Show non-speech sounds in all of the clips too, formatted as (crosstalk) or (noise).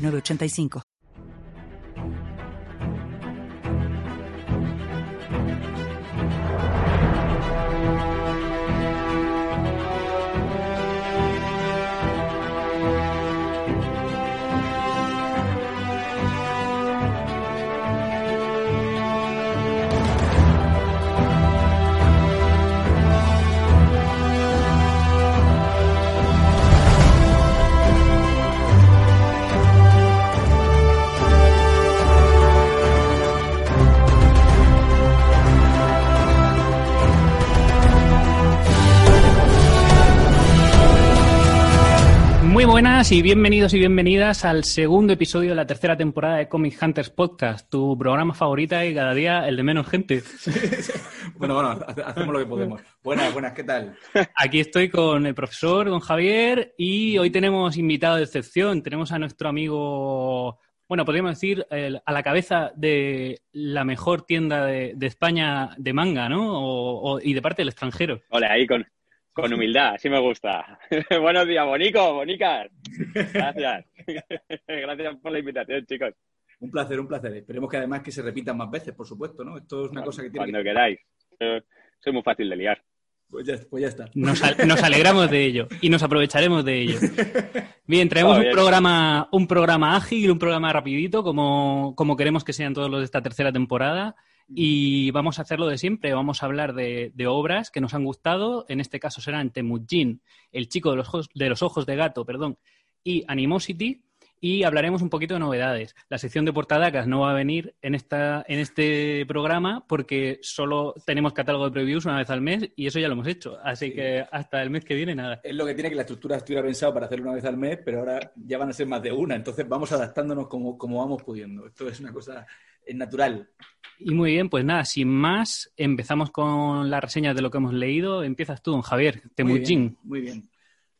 906985. Muy buenas y bienvenidos y bienvenidas al segundo episodio de la tercera temporada de Comic Hunters Podcast, tu programa favorita y cada día el de menos gente. (laughs) bueno, bueno, hacemos lo que podemos. Buenas, buenas, ¿qué tal? Aquí estoy con el profesor, don Javier, y hoy tenemos invitado de excepción. Tenemos a nuestro amigo, bueno, podríamos decir, el- a la cabeza de la mejor tienda de, de España de manga, ¿no? O- o- y de parte del extranjero. Hola, ahí con, con humildad, así me gusta. (laughs) Buenos días, Bonico, Bonicas. Gracias. (laughs) Gracias por la invitación, chicos. Un placer, un placer. Esperemos que además que se repitan más veces, por supuesto, ¿no? Esto es una cosa que tiene Cuando que... queráis. Eh, Soy muy fácil de liar. Pues ya, pues ya está. Nos, al- nos alegramos de ello y nos aprovecharemos de ello. Bien, traemos un programa, un programa ágil, un programa rapidito, como, como queremos que sean todos los de esta tercera temporada. Y vamos a hacerlo de siempre. Vamos a hablar de, de obras que nos han gustado. En este caso serán Temujin, El chico de los ojos de, los ojos de gato, perdón, y Animosity. Y hablaremos un poquito de novedades. La sección de portadacas no va a venir en, esta, en este programa porque solo tenemos catálogo de previews una vez al mes y eso ya lo hemos hecho. Así Sí. que hasta el mes que viene nada. Es lo que tiene que la estructura estuviera pensado para hacerlo una vez al mes, pero ahora ya van a ser más de una. Entonces vamos adaptándonos como, como vamos pudiendo. Esto es una cosa natural. Y muy bien, pues nada, sin más, empezamos con las reseñas de lo que hemos leído. Empiezas tú, don Javier, Muy bien, Muy bien.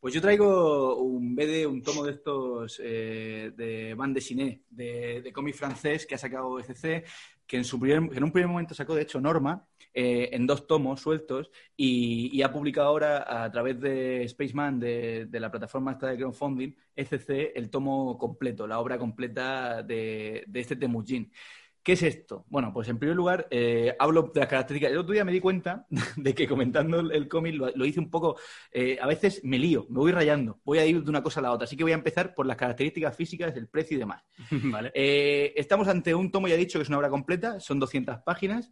Pues yo traigo un BD, un tomo de estos eh, de Van de Chiné, de, de cómic francés que ha sacado ECC, que en, su primer, en un primer momento sacó, de hecho, Norma, eh, en dos tomos sueltos, y, y ha publicado ahora a través de Spaceman, de, de la plataforma esta de crowdfunding, ECC, el tomo completo, la obra completa de, de este Temujin. ¿Qué es esto? Bueno, pues en primer lugar, eh, hablo de las características. El otro día me di cuenta (laughs) de que comentando el, el cómic lo, lo hice un poco. eh, a veces me lío, me voy rayando, voy a ir de una cosa a la otra. Así que voy a empezar por las características físicas, el precio y demás. (laughs) vale. Eh, estamos ante un tomo, ya he dicho, que es una obra completa, son 200 páginas.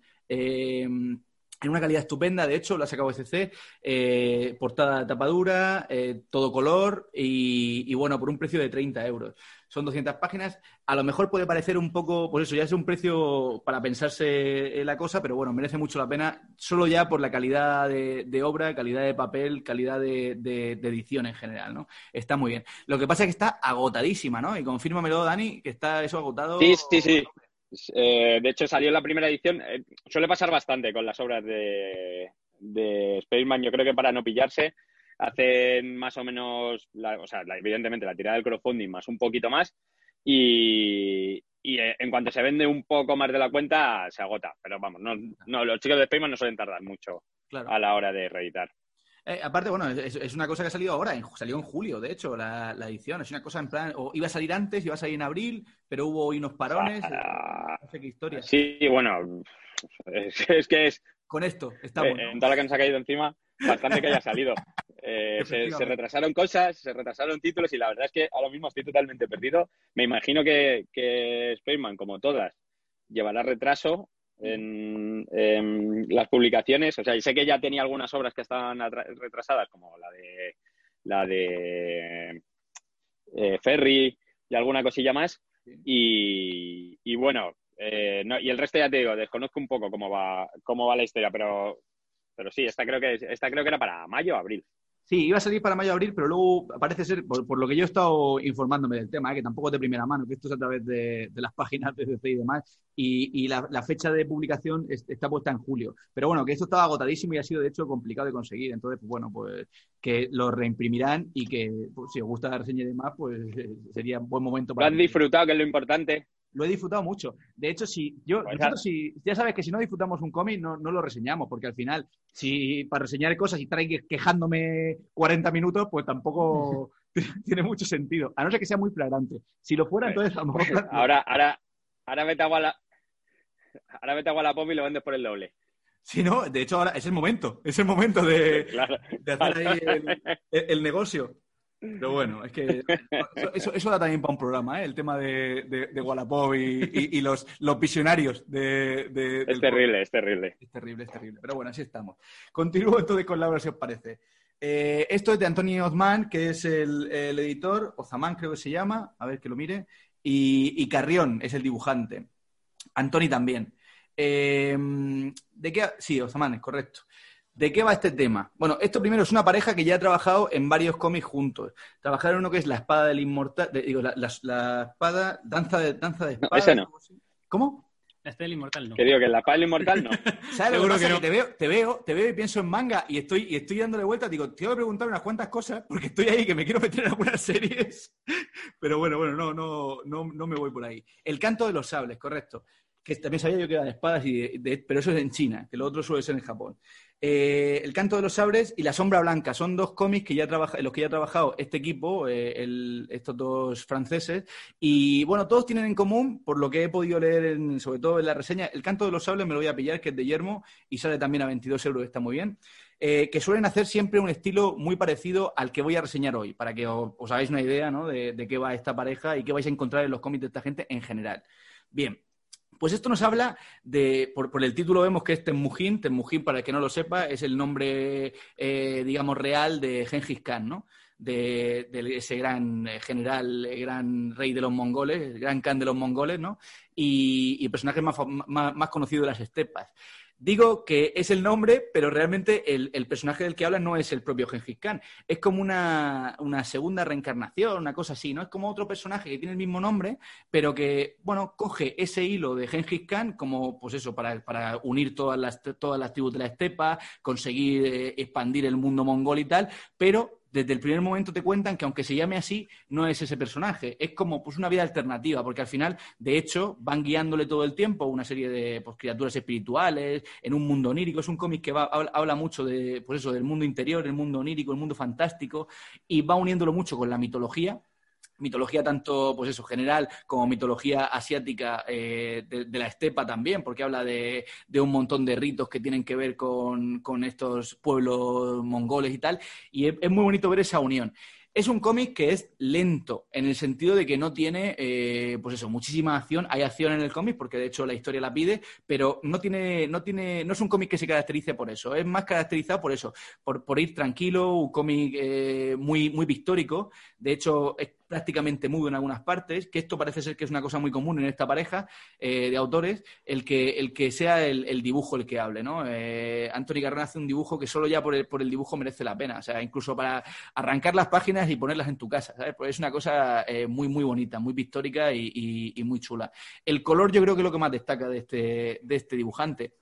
En una calidad estupenda, de hecho, lo ha sacado SC, eh, portada de tapadura, eh, todo color y, y, bueno, por un precio de 30 euros. Son 200 páginas. A lo mejor puede parecer un poco, pues eso, ya es un precio para pensarse en la cosa, pero bueno, merece mucho la pena, solo ya por la calidad de, de obra, calidad de papel, calidad de, de, de, edición en general, ¿no? Está muy bien. Lo que pasa es que está agotadísima, ¿no? Y confírmamelo, Dani, que está eso agotado. Sí, sí, sí. Eh, de hecho, salió en la primera edición. Eh, suele pasar bastante con las obras de, de Spaceman. Yo creo que para no pillarse, hacen más o menos, la, o sea, la, evidentemente la tirada del crowdfunding más un poquito más. Y, y eh, en cuanto se vende un poco más de la cuenta, se agota. Pero vamos, no, no los chicos de Spaceman no suelen tardar mucho claro. a la hora de reeditar. Eh, aparte, bueno, es, es, una cosa que ha salido ahora, en, salió en julio, de hecho, la, la, edición. Es una cosa en plan, o iba a salir antes, iba a salir en abril, pero hubo hoy unos parones. Ah, no sé qué historia. Sí, bueno, es, es que es. Con esto, estamos. Eh, en toda la que nos ha caído encima, bastante que haya salido. (laughs) Eh, se, se, retrasaron cosas, se retrasaron títulos y la verdad es que ahora mismo estoy totalmente perdido. Me imagino que, que Spaceman, como todas, llevará retraso en, en, las publicaciones. O sea, y sé que ya tenía algunas obras que estaban retrasadas, como la de la de eh, Ferry y alguna cosilla más. Y, y bueno, eh, no, y el resto ya te digo, desconozco un poco cómo va, cómo va la historia, pero, pero sí, esta creo que esta creo que era para mayo o abril. Sí, iba a salir para mayo-abril, pero luego parece ser, por, lo que yo he estado informándome del tema, ¿eh? que tampoco es de primera mano, que esto es a través de, las (laughs) páginas de DC y demás, y, la, fecha de publicación está puesta en julio. Pero bueno, que esto estaba agotadísimo y ha sido de hecho complicado de conseguir. Entonces, pues bueno, pues que lo reimprimirán y que pues, si os gusta la reseña y demás, pues (laughs) sería un buen momento para... Lo has disfrutado, que es lo importante lo he disfrutado mucho. De hecho, si yo, pues si, ya sabes que si no disfrutamos un cómic, no, no, lo reseñamos, porque al final, si para reseñar cosas y estar quejándome 40 minutos, pues tampoco (laughs) tiene mucho sentido. A no ser que sea muy flagrante. Si lo fuera, entonces a lo mejor. Ahora, ahora, ahora vete a la. Ahora vete a la pop y lo vendes por el doble. Sí, no, de hecho ahora es el momento, es el momento de, (laughs) hacer ahí el negocio. Pero bueno, es que eso, eso, da también para un programa, ¿eh? el tema de, de, Wallapop y, los, los, visionarios de... es terrible, es terrible. Es terrible, es terrible. Pero bueno, así estamos. Continúo entonces con Laura, si os parece. Eh, esto es de Antonio Ozman, que es el, editor, Ozamán creo que se llama, a ver que lo mire, y, Carrión es el dibujante. Antoni también. Eh, ¿De qué? Sí, Ozamán, es correcto. ¿De qué va este tema? Bueno, esto primero es una pareja que ya ha trabajado en varios cómics juntos. Trabajaron uno que es La Espada del Inmortal, digo, la, espada, danza de, danza de espada. ese no. ¿Cómo? La Espada del Inmortal no. Que digo que la Espada del Inmortal no. (laughs) ¿Sabes lo que, que, te, veo, te, veo, te veo y pienso en manga y estoy, y estoy dándole vueltas. Digo, te voy a preguntar unas cuantas cosas porque estoy ahí que me quiero meter en algunas series. (laughs) Pero bueno, bueno, no, no, no, no me voy por ahí. El canto de los sables, correcto. Que también sabía yo que eran espadas, y pero eso es en China, que lo otro suele ser en Japón. Eh, el canto de los sabres y La sombra blanca son dos cómics que ya trabaja, en los que ya ha trabajado este equipo, eh, estos dos franceses. Y bueno, todos tienen en común, por lo que he podido leer, sobre todo en la reseña, El canto de los sables me lo voy a pillar, que es de Yermo y sale también a 22 euros, está muy bien. Eh, que suelen hacer siempre un estilo muy parecido al que voy a reseñar hoy, para que os, hagáis una idea de, de qué va esta pareja y qué vais a encontrar en los cómics de esta gente en general. Bien, pues esto nos habla de, por, el título vemos que es Temujin, Temujin para el que no lo sepa, es el nombre, eh, digamos, real de Genghis Khan, ¿no? De, ese gran eh, general, eh, gran rey de los mongoles, el gran Khan de los mongoles, ¿no? Y, el personaje más, más conocido de las estepas. Digo que es el nombre, pero realmente el, personaje del que habla no es el propio Gengis Khan. Es como una, segunda reencarnación, una cosa así, ¿no? Es como otro personaje que tiene el mismo nombre, pero que, bueno, coge ese hilo de Gengis Khan como, pues eso, para, para unir todas las, todas las tribus de la estepa, conseguir eh, expandir el mundo mongol y tal, pero desde el primer momento te cuentan que aunque se llame así, no es ese personaje. Es como pues, una vida alternativa, porque al final, de hecho, van guiándole todo el tiempo una serie de pues, criaturas espirituales, en un mundo onírico. Es un cómic que habla, mucho de, pues eso, del mundo interior, el mundo onírico, el mundo fantástico, y va uniéndolo mucho con la mitología mitología tanto, pues eso, general, como mitología asiática eh, de, la estepa también, porque habla de, un montón de ritos que tienen que ver con, estos pueblos mongoles y tal, y es, muy bonito ver esa unión. Es un cómic que es lento, en el sentido de que no tiene, eh, pues eso, muchísima acción. Hay acción en el cómic, porque de hecho la historia la pide, pero no tiene, no tiene, no es un cómic que se caracterice por eso. Es más caracterizado por eso, por, por ir tranquilo, un cómic eh, muy, muy pictórico. De hecho, es prácticamente mudo en algunas partes, que esto parece ser que es una cosa muy común en esta pareja eh, de autores, el que, el que sea el, dibujo el que hable, ¿no? Eh, Anthony Garrón hace un dibujo que solo ya por el, por el dibujo merece la pena, o sea, incluso para arrancar las páginas y ponerlas en tu casa, ¿sabes? Pues es una cosa eh, muy, muy bonita, muy pictórica y, y, muy chula. El color yo creo que es lo que más destaca de este, de este dibujante.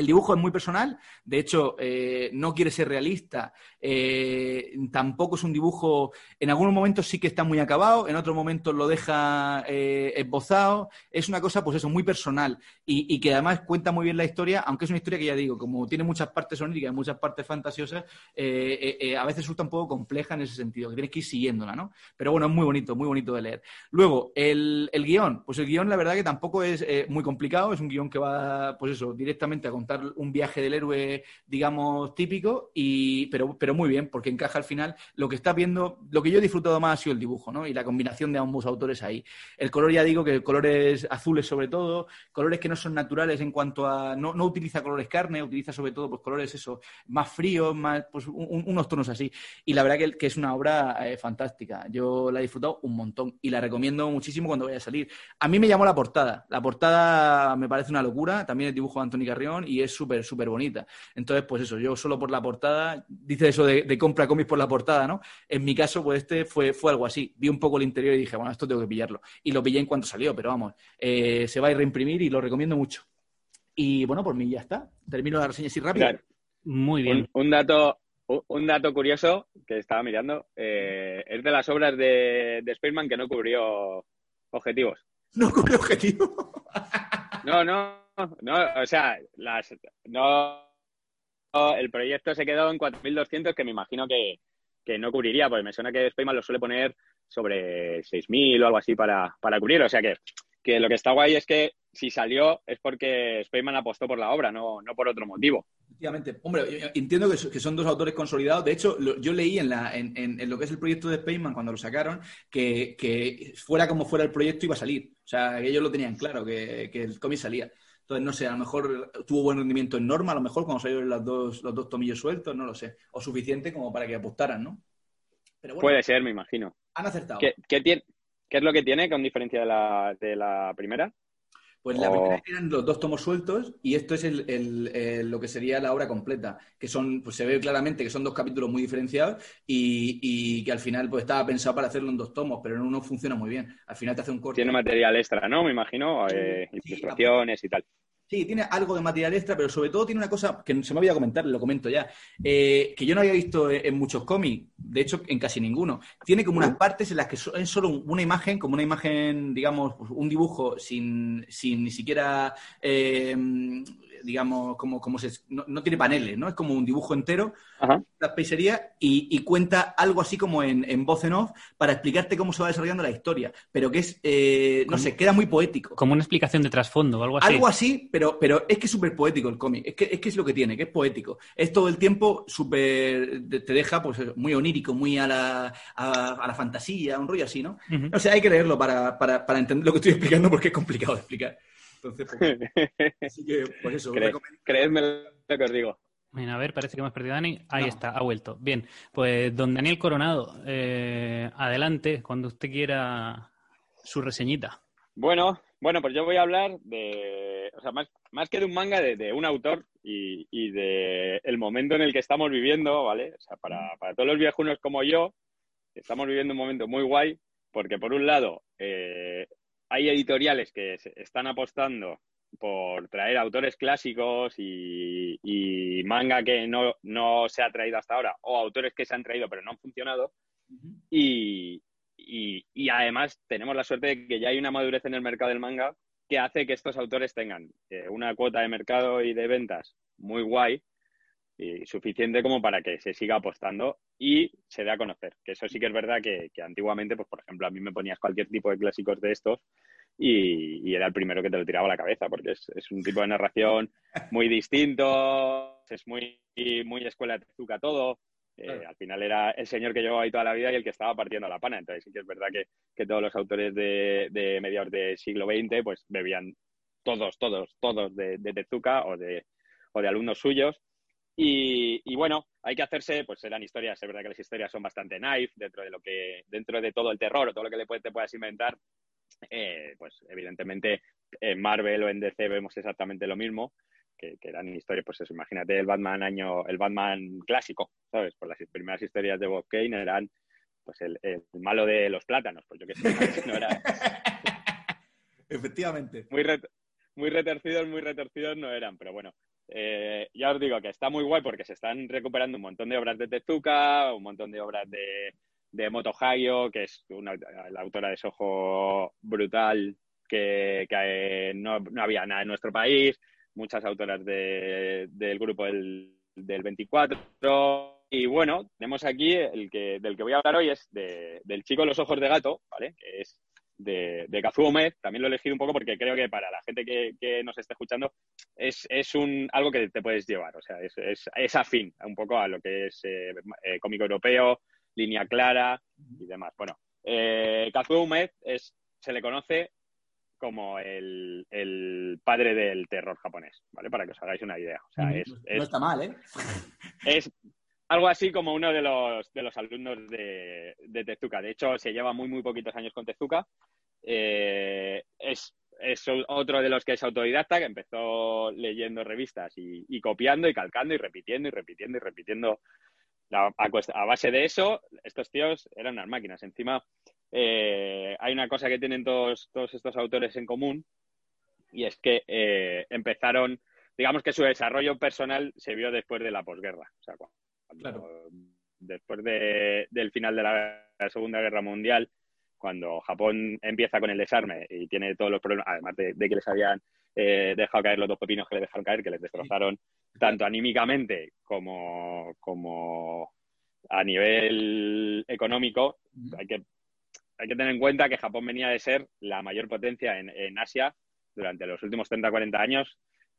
El dibujo es muy personal, de hecho, eh, no quiere ser realista, eh, tampoco es un dibujo, en algunos momentos sí que está muy acabado, en otros momentos lo deja eh, esbozado, es una cosa, pues eso, muy personal y, que además cuenta muy bien la historia, aunque es una historia que ya digo, como tiene muchas partes oníricas muchas partes fantasiosas, a veces resulta un poco compleja en ese sentido, que tienes que ir siguiéndola, ¿no? Pero bueno, es muy bonito, muy bonito de leer. Luego, el, el guion, pues el guion la verdad que tampoco es muy complicado, es un guion que va, pues eso, directamente a contar un viaje del héroe, digamos, típico, y, pero, pero muy bien, porque encaja al final. Lo que está viendo, lo que yo he disfrutado más ha sido el dibujo, ¿no? Y la combinación de ambos autores ahí. El color, ya digo que colores azules sobre todo, colores que no son naturales en cuanto a. No, no utiliza colores carne, utiliza sobre todo pues, colores eso, más fríos, más, pues unos tonos así. Y la verdad que, que es una obra eh, fantástica. Yo la he disfrutado un montón y la recomiendo muchísimo cuando vaya a salir. A mí me llamó la portada. La portada me parece una locura, también el dibujo de Antonio Carrión y es súper, súper bonita. Entonces, pues eso, yo solo por la portada, dice eso de, compra cómics por la portada, ¿no? En mi caso, pues este fue, fue algo así. Vi un poco el interior y dije, bueno, esto tengo que pillarlo. Y lo pillé en cuanto salió, pero vamos, eh, se va a reimprimir y lo recomiendo mucho. Y bueno, por mí ya está. Termino la reseña así rápido. Muy bien. Un, dato, un dato curioso que estaba mirando eh, es de las obras de, de Spaceman que no cubrió objetivos. No cubrió objetivos. no, no, no, o sea, las, no, el proyecto se quedó en 4.200 que me imagino que, no cubriría, porque me suena que Spaceman lo suele poner sobre 6.000 o algo así para, para cubrir. O sea que, que lo que está guay es que si salió es porque Spaceman apostó por la obra, no, no por otro motivo. Efectivamente. Hombre, entiendo que, son dos autores consolidados. De hecho, yo leí en, la, en, en, lo que es el proyecto de Spaceman cuando lo sacaron que, que, fuera como fuera el proyecto iba a salir. O sea, que ellos lo tenían claro, que, que el cómic salía. Entonces, no sé, a lo mejor tuvo buen rendimiento en norma, a lo mejor cuando salieron los dos, los dos tomillos sueltos, no lo sé. O suficiente como para que apostaran, ¿no? Puede ser, me imagino. Han acertado. ¿Qué, qué, es lo que tiene con diferencia de la, de la primera? Pues la primera eran los dos tomos sueltos y esto es el, lo que sería la obra completa, que son, pues se ve claramente que son dos capítulos muy diferenciados y, que al final pues estaba pensado para hacerlo en dos tomos, pero en uno funciona muy bien. Al final te hace un corte. Tiene material extra, ¿no? Me imagino, eh, ilustraciones y tal. Sí, tiene algo de material extra, pero sobre todo tiene una cosa que se me había comentar, lo comento ya, eh, que yo no había visto en muchos cómics, de hecho en casi ninguno. Tiene como unas partes en las que es solo una imagen, como una imagen, digamos, un dibujo sin, sin ni siquiera eh, digamos, como, como se, no, tiene paneles, ¿no? Es como un dibujo entero, la peisería, y, cuenta algo así como en, en, voz en off para explicarte cómo se va desarrollando la historia. Pero que es, eh, no sé, queda muy poético. Como una explicación de trasfondo, algo así. Algo así, pero, pero es que es súper poético el cómic. Es que, es que es lo que tiene, que es poético. Es todo el tiempo súper. te deja pues muy onírico, muy a la, a, la fantasía, un rollo así, ¿no? O sea, hay que leerlo para, para, para entender lo que estoy explicando porque es complicado de explicar. Entonces, pues, (laughs) así que, pues eso. creedme lo que os digo. Bueno, a ver, parece que hemos perdido a Dani. Ahí está, ha vuelto. Bien, pues don Daniel Coronado, eh, adelante, cuando usted quiera su reseñita. Bueno, bueno, pues yo voy a hablar de, o sea, más, más que de un manga, de, un autor y, y, de el momento en el que estamos viviendo, ¿vale? O sea, para, para todos los viejunos como yo, estamos viviendo un momento muy guay, porque por un lado, eh, hay editoriales que están apostando por traer autores clásicos y, manga que no, se ha traído hasta ahora, o autores que se han traído pero no han funcionado. y, además tenemos la suerte de que ya hay una madurez en el mercado del manga que hace que estos autores tengan eh, una cuota de mercado y de ventas muy guay y suficiente como para que se siga apostando y se dé a conocer. Que eso sí que es verdad que, antiguamente, pues por ejemplo, a mí me ponías cualquier tipo de clásicos de estos y, era el primero que te lo tiraba a la cabeza, porque es, un tipo de narración muy distinto, es muy, muy escuela de Tezuka todo. Eh, al final era el señor que llevaba ahí toda la vida y el que estaba partiendo la pana. Entonces sí que es verdad que, todos los autores de, de mediados del siglo XX pues bebían todos, todos, todos de, de Tezuka o de, o de alumnos suyos y, bueno, hay que hacerse, pues eran historias, es verdad que las historias son bastante knife dentro de lo que, dentro de todo el terror o todo lo que le te puedas inventar, eh, pues evidentemente en Marvel o en DC vemos exactamente lo mismo, que, eran historias, pues eso, imagínate el Batman año, el Batman clásico, ¿sabes? Pues las primeras historias de Bob Kane eran pues el, malo de los plátanos, pues yo que sé, (laughs) no era... Efectivamente. Muy, muy retorcidos, muy retorcidos no eran, pero bueno, eh, ya os digo que está muy guay porque se están recuperando un montón de obras de Tezuka, un montón de obras de, de Moto Hayo, que es una, la autora de Soho brutal, que, eh, no, no, había nada en nuestro país, muchas autoras de, del grupo del, del 24. Y bueno, tenemos aquí el que, del que voy a hablar hoy es de, del chico los ojos de gato, ¿vale? Es de, de Kazuo También lo he elegido un poco porque creo que para la gente que, nos esté escuchando es, un, algo que te puedes llevar. O sea, es, es, afín un poco a lo que es eh, eh, cómico europeo, línea clara y demás. Bueno, eh, Kazuo es, se le conoce como el, padre del terror japonés, ¿vale? Para que os hagáis una idea. O sea, mm, no está mal, ¿eh? Es, algo así como uno de los, de los alumnos de, Tezuka. De hecho, se lleva muy, muy poquitos años con Tezuka. Eh, es, es otro de los que es autodidacta, que empezó leyendo revistas y, copiando y calcando y repitiendo y repitiendo y repitiendo. a, base de eso, estos tíos eran unas máquinas. Encima, eh, hay una cosa que tienen todos, todos estos autores en común y es que eh, empezaron, digamos que su desarrollo personal se vio después de la posguerra. Después del final de la Segunda Guerra Mundial, cuando Japón empieza con el desarme y tiene todos los problemas, además de, que les habían eh, dejado caer los dos pepinos que les dejaron caer, que les destrozaron tanto anímicamente como, como a nivel económico, hay que, hay que tener en cuenta que Japón venía de ser la mayor potencia en, en Asia durante los últimos 30-40 años,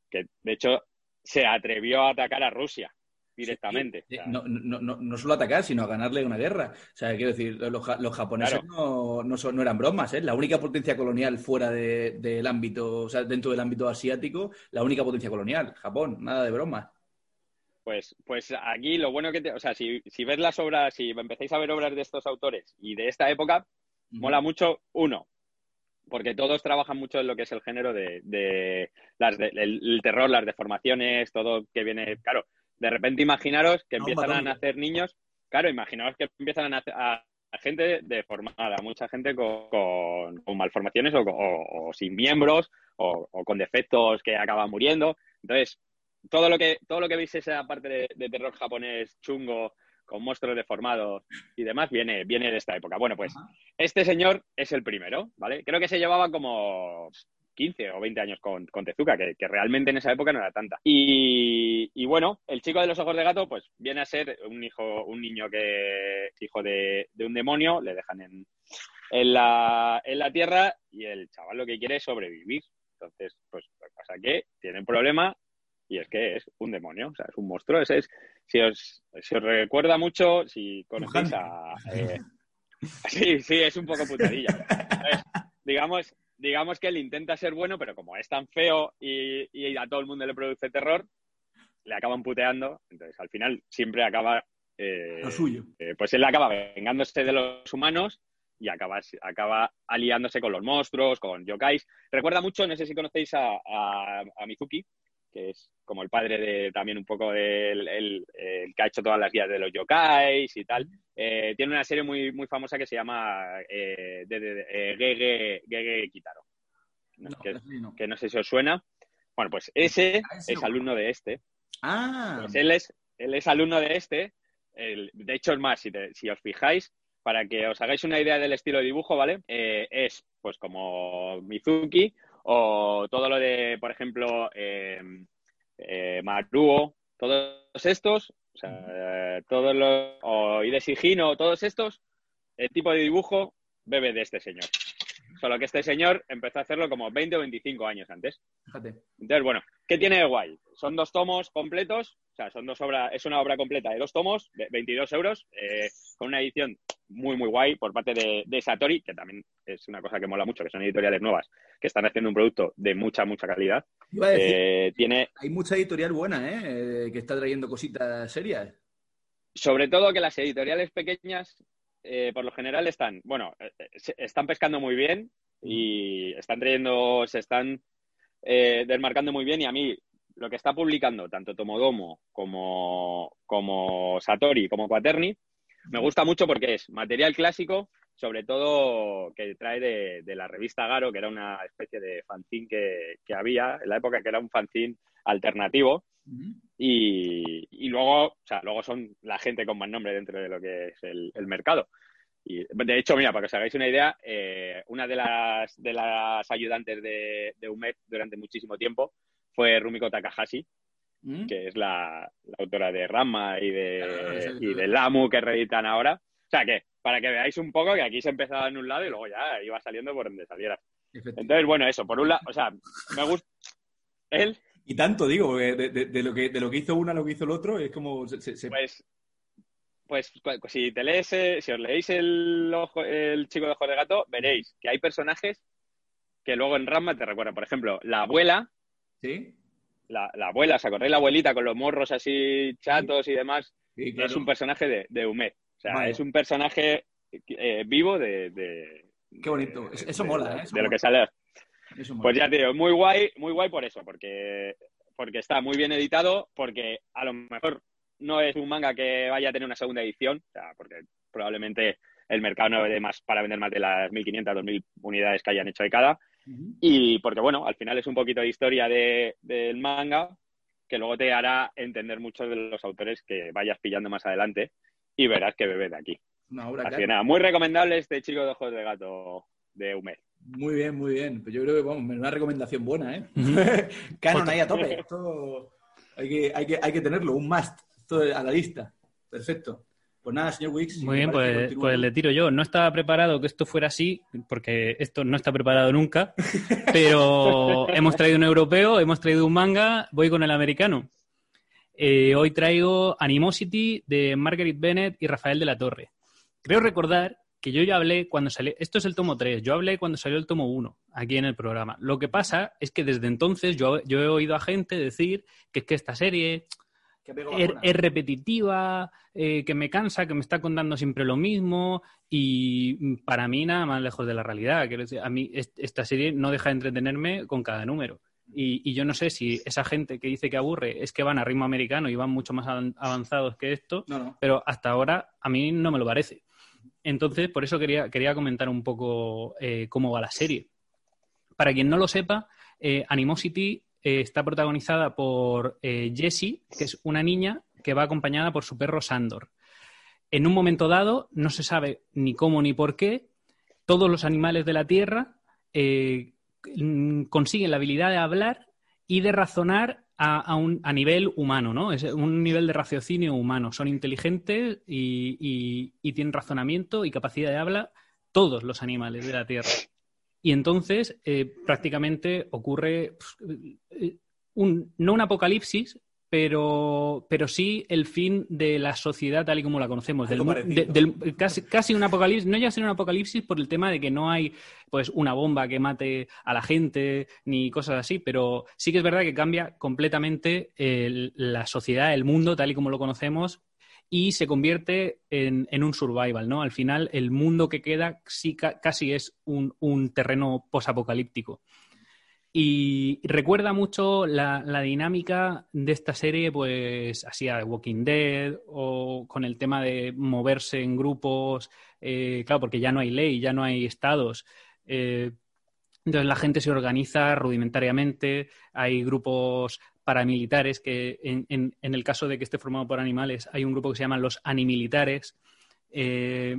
que de hecho se atrevió a atacar a Rusia directamente. no, no, no, no, solo atacar, sino a ganarle una guerra. O sea, quiero decir, los, japoneses no, no, eran bromas, ¿eh? La única potencia colonial fuera del ámbito, o sea, dentro del ámbito asiático, la única potencia colonial, Japón, nada de bromas. Pues, pues aquí lo bueno que, te, o sea, si, si ves las obras, si empezáis a ver obras de estos autores y de esta época, mola mucho, uno, porque todos trabajan mucho en lo que es el género de, de, las el, terror, las deformaciones, todo que viene, claro, de repente imaginaros que empiezan a nacer niños, claro, imaginaos que empiezan a nacer a, gente deformada, mucha gente con, malformaciones o, sin miembros o, con defectos que acaban muriendo. Entonces, todo lo que, todo lo que veis esa parte de, terror japonés chungo, con monstruos deformados y demás, viene, viene de esta época. Bueno, pues este señor es el primero, ¿vale? Creo que se llevaba como 15 o 20 años con, Tezuka, que, realmente en esa época no era tanta. Y, bueno, el chico de los ojos de gato, pues viene a ser un hijo, un niño que es hijo de, un demonio, le dejan en, en, la, en la tierra y el chaval lo que quiere es sobrevivir. Entonces, pues lo que pasa que tiene un problema y es que es un demonio, o sea, es un monstruo. Ese es, si, os, si os recuerda mucho, si conocéis a... Eh, (laughs) sí, sí, es un poco putadilla. digamos, digamos que él intenta ser bueno, pero como es tan feo y, a todo el mundo le produce terror, le acaban puteando. Entonces, al final, siempre acaba. Eh, Lo suyo. Eh, pues él acaba vengándose de los humanos y acaba, acaba aliándose con los monstruos, con yokais. Recuerda mucho, no sé si conocéis a, a Mizuki, que es como el padre de también un poco del el, que ha hecho todas las guías de los yokais y tal. Eh, tiene una serie muy, muy famosa que se llama eh, de, eh, Gege, Gege Kitaro, que, no. sé si os suena. Bueno, pues ese ah, es alumno de este. Ah. Pues él es, él es alumno de este. de hecho, es más, si, si os fijáis, para que os hagáis una idea del estilo de dibujo, ¿vale? es pues como Mizuki o todo lo de, por ejemplo, eh, eh Maruo, todos estos, o sea, todos los, o todos estos, el tipo de dibujo bebe de este señor. Solo que este señor empezó a hacerlo como 20 o 25 años antes. Entonces, bueno, ¿qué tiene de guay? Son dos tomos completos, o sea, son dos obras, es una obra completa de dos tomos, de 22 euros, eh, con una edición muy, muy guay por parte de, Satori, que también es una cosa que mola mucho, que son editoriales nuevas, que están haciendo un producto de mucha, mucha calidad. Eh, tiene... Hay mucha editorial buena, ¿eh? Que está trayendo cositas serias. Sobre todo que las editoriales pequeñas, eh, por lo general, están, bueno, están pescando muy bien y están trayendo, se están desmarcando muy bien y a mí lo que está publicando tanto Tomodomo como, como Satori como Quaterni me gusta mucho porque es material clásico, sobre todo que trae de, la revista Garo, que era una especie de fanzine que, había en la época, que era un fanzine alternativo. Y, luego, o sea, luego son la gente con más nombre dentro de lo que es el, mercado. Y, de hecho, mira, para que os hagáis una idea, eh, una de las, de las ayudantes de, de UMED durante muchísimo tiempo fue Rumiko Takahashi, ¿Mm? que es la, autora de Rama y de, y de Lamu que reeditan ahora. O sea que, para que veáis un poco que aquí se empezaba en un lado y luego ya iba saliendo por donde saliera. Entonces, bueno, eso, por un lado, o sea, me gusta. Él. Y tanto, digo, de, de, lo que, de lo que hizo una a lo que hizo el otro, es como. Pues, pues, pues, si te lees, eh, si os leéis el, el chico de ojos de gato, veréis que hay personajes que luego en Rama te recuerdan. Por ejemplo, la abuela. Sí la, abuela, ¿se acordáis la abuelita con los morros así chatos y demás? Es un personaje de, de. O sea, es un personaje eh, vivo de, Qué bonito. Eso mola, ¿eh? de lo que sale. Pues ya te digo, muy guay, muy guay por eso, porque, porque está muy bien editado, porque a lo mejor no es un manga que vaya a tener una segunda edición, o sea, porque probablemente el mercado no dé más para vender más de las 1.500, 2.000 unidades que hayan hecho de cada. Y porque, bueno, al final es un poquito de historia del manga que luego te hará entender muchos de los autores que vayas pillando más adelante y verás que bebe de aquí. Así que nada, muy recomendable este chico de ojos de gato de Humed. Muy bien, muy bien. Pues yo creo que, vamos, una recomendación buena, ¿eh? (laughs) Canon ahí a tope. Esto hay que, hay, que, hay que tenerlo, un must, todo a la lista. Perfecto. Pues nada, señor Wix. Muy bien, pues, pues, le tiro yo. No estaba preparado que esto fuera así, porque esto no está preparado nunca, (laughs) pero hemos traído un europeo, hemos traído un manga, voy con el americano. Eh, hoy traigo Animosity de Margaret Bennett y Rafael de la Torre. Creo recordar que yo ya hablé cuando salió, esto es el tomo 3, yo hablé cuando salió el tomo 1 aquí en el programa. Lo que pasa es que desde entonces yo, yo he oído a gente decir que es que esta serie es, repetitiva, eh, que me cansa, que me está contando siempre lo mismo y para mí nada más lejos de la realidad. Quiero decir, a mí esta serie no deja de entretenerme con cada número. Y, yo no sé si esa gente que dice que aburre es que van a ritmo americano y van mucho más avanzados que esto, pero hasta ahora a mí no me lo parece. Entonces, por eso quería, quería comentar un poco eh, cómo va la serie. Para quien no lo sepa, eh, Animosity eh, está protagonizada por Jessie, que es una niña que va acompañada por su perro Sandor. En un momento dado, no se sabe ni cómo ni por qué, todos los animales de la Tierra eh, consiguen la habilidad de hablar y de razonar a, un, a nivel humano, ¿no? Es un nivel de raciocinio humano. Son inteligentes y tienen razonamiento y capacidad de habla todos los animales de la Tierra. Y entonces eh, prácticamente ocurre pues, eh, un, no un apocalipsis, pero, pero sí el fin de la sociedad tal y como la conocemos. Del, casi, casi, un apocalipsis, no ya ser un apocalipsis por el tema de que no hay pues una bomba que mate a la gente ni cosas así, pero sí que es verdad que cambia completamente la sociedad, el mundo tal y como lo conocemos y se convierte en, un survival, ¿no? Al final, el mundo que queda sí, casi es un, terreno posapocalíptico. Y recuerda mucho la, dinámica de esta serie, pues así a Walking Dead o con el tema de moverse en grupos, eh, claro, porque ya no hay ley, ya no hay estados. Eh, entonces la gente se organiza rudimentariamente, hay grupos paramilitares, que en, en, el caso de que esté formado por animales, hay un grupo que se llama los animilitares. Eh,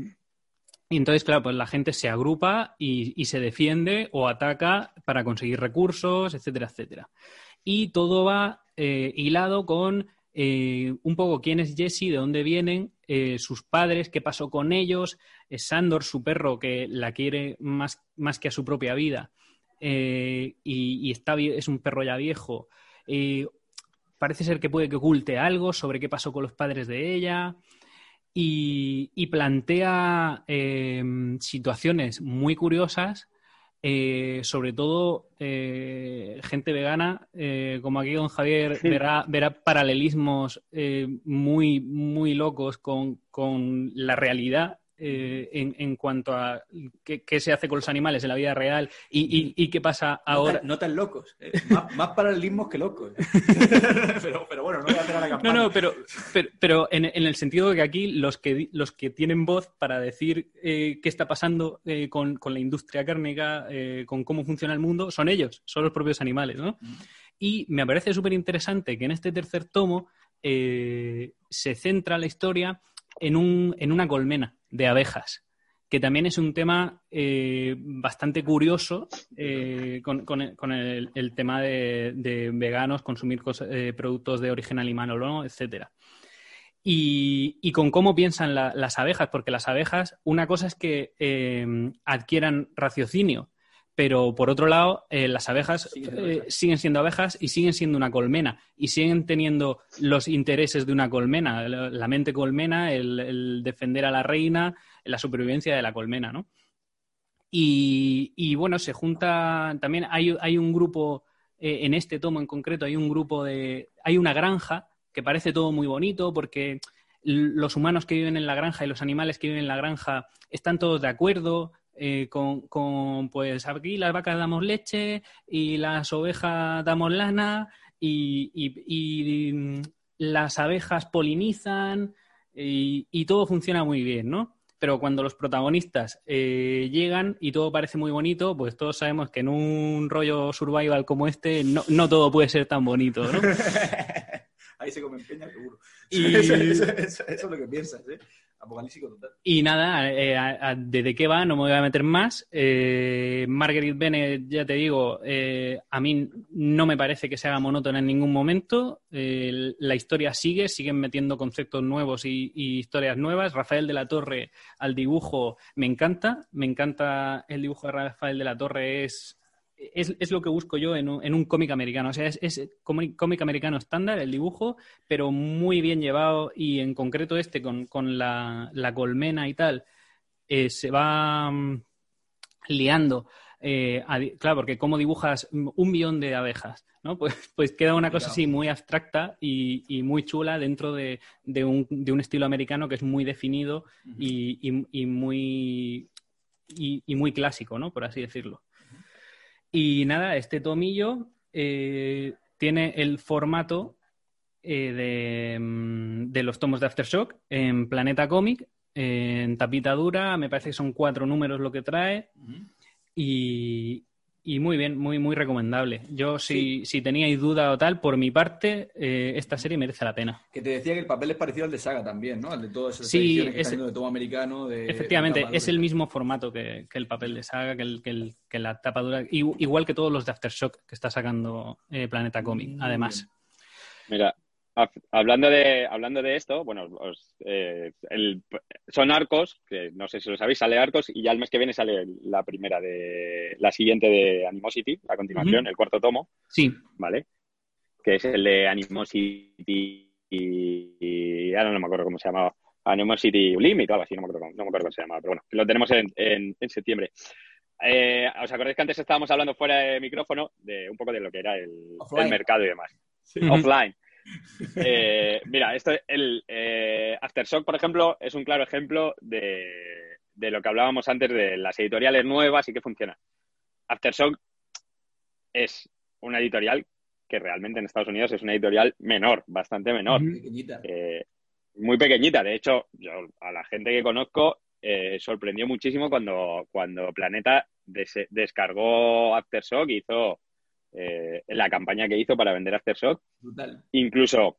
y entonces, claro, pues la gente se agrupa y, se defiende o ataca para conseguir recursos, etcétera, etcétera. Y todo va eh, hilado con eh, un poco quién es Jesse, de dónde vienen, sus padres, qué pasó con ellos, Sandor, su perro, que la quiere más, más que a su propia vida, y, y, está, es un perro ya viejo, parece ser que puede que oculte algo sobre qué pasó con los padres de ella y, plantea em, situaciones muy curiosas, eh, sobre todo eh, gente vegana, eh, como aquí don Javier, verá, paralelismos muy, muy locos con, con la realidad eh, en, cuanto a qué, se hace con los animales en la vida real y, qué pasa ahora. No tan, locos, eh, más, paralelismos que locos. (laughs) pero, bueno, no voy a hacer a la campana. No, no, pero, pero, en, el sentido de que aquí los que, los que tienen voz para decir eh, qué está pasando con, la industria cárnica, con cómo funciona el mundo, son ellos, son los propios animales, ¿no? Mm. Y me parece súper interesante que en este tercer tomo se centra la historia en, un, en una colmena de abejas, que también es un tema eh, bastante curioso eh, con, el, tema de, veganos, consumir eh, productos de origen animal o no, etcétera. Y, con cómo piensan las abejas, porque las abejas, una cosa es que adquieran raciocinio, pero por otro lado, las abejas siguen siendo abejas y siguen siendo una colmena y siguen teniendo los intereses de una colmena, la, mente colmena, el, defender a la reina, la supervivencia de la colmena, ¿no? Y, bueno, se junta también, hay, hay un grupo, eh, en este tomo en concreto, hay un grupo de, hay una granja que parece todo muy bonito porque los humanos que viven en la granja y los animales que viven en la granja están todos de acuerdo, eh, con, con, pues aquí las vacas damos leche y las ovejas damos lana y, y, mm, las abejas polinizan y, y, todo funciona muy bien, ¿no? Pero cuando los protagonistas eh, llegan y todo parece muy bonito, pues todos sabemos que en un rollo survival como este no, no todo puede ser tan bonito, ¿no? (laughs) Ahí se come peña seguro. Y... (laughs) Eso, eso, es lo que piensas, ¿eh? Apocalíptico total. Y nada, eh, ¿desde qué va? No me voy a meter más. Eh, Margaret Bennett, ya te digo, eh, a mí no me parece que se haga monótona en ningún momento. Eh, la historia sigue, siguen metiendo conceptos nuevos y, y, historias nuevas. Rafael de la Torre al dibujo me encanta. Me encanta el dibujo de Rafael de la Torre, es es, es, lo que busco yo en un, en un cómic americano. O sea, es, es cómic americano estándar, el dibujo, pero muy bien llevado y en concreto este con, con la, la, colmena y tal, eh, se va um, liando. Eh, a, claro, porque cómo dibujas un millón de abejas, ¿no? (laughs) Pues, pues queda una cosa así muy abstracta y, y muy chula dentro de, de, un, de, un, estilo americano que es muy definido uh -huh. y, y, muy, y, muy clásico, ¿no? Por así decirlo. Y nada, este tomillo eh, tiene el formato eh, de, mm, de, los tomos de Aftershock en Planeta Comic, en tapita dura, me parece que son cuatro números lo que trae. Y, y, muy bien, muy, muy recomendable. Yo, si, sí. si teníais duda o tal, por mi parte, eh, esta serie merece la pena. Que te decía que el papel es parecido al de Saga también, ¿no? Al de todas esas sí, que es, de tomo americano. De, efectivamente, de es el mismo formato que, que, el papel de Saga, que, el, que, el, que la tapadura, igual que todos los de Aftershock que está sacando eh, Planeta Comic, mm, además. Mira, Hablando de, hablando de esto, bueno, os, eh, el, son arcos, que no sé si lo sabéis, sale arcos y ya el mes que viene sale la primera de, la siguiente de Animosity, a continuación, uh -huh. el cuarto tomo. Sí. ¿Vale? Que es el de Animosity y, y ahora no me acuerdo cómo se llamaba. Animosity Limit o algo así, no me acuerdo, no me acuerdo cómo se llamaba, pero bueno, lo tenemos en, en, en septiembre. Eh, ¿Os acordáis que antes estábamos hablando fuera de micrófono de un poco de lo que era el, el mercado y demás? Sí. Offline. Eh, mira, esto, el eh, Aftershock, por ejemplo, es un claro ejemplo de, de, lo que hablábamos antes de las editoriales nuevas y que funciona. Aftershock es una editorial que realmente en Estados Unidos es una editorial menor, bastante menor. Muy pequeñita. Eh, muy pequeñita. De hecho, yo a la gente que conozco sorprendió muchísimo cuando, cuando Planeta des descargó Aftershock y hizo eh, la campaña que hizo para vender Aftershock. Brutal. Incluso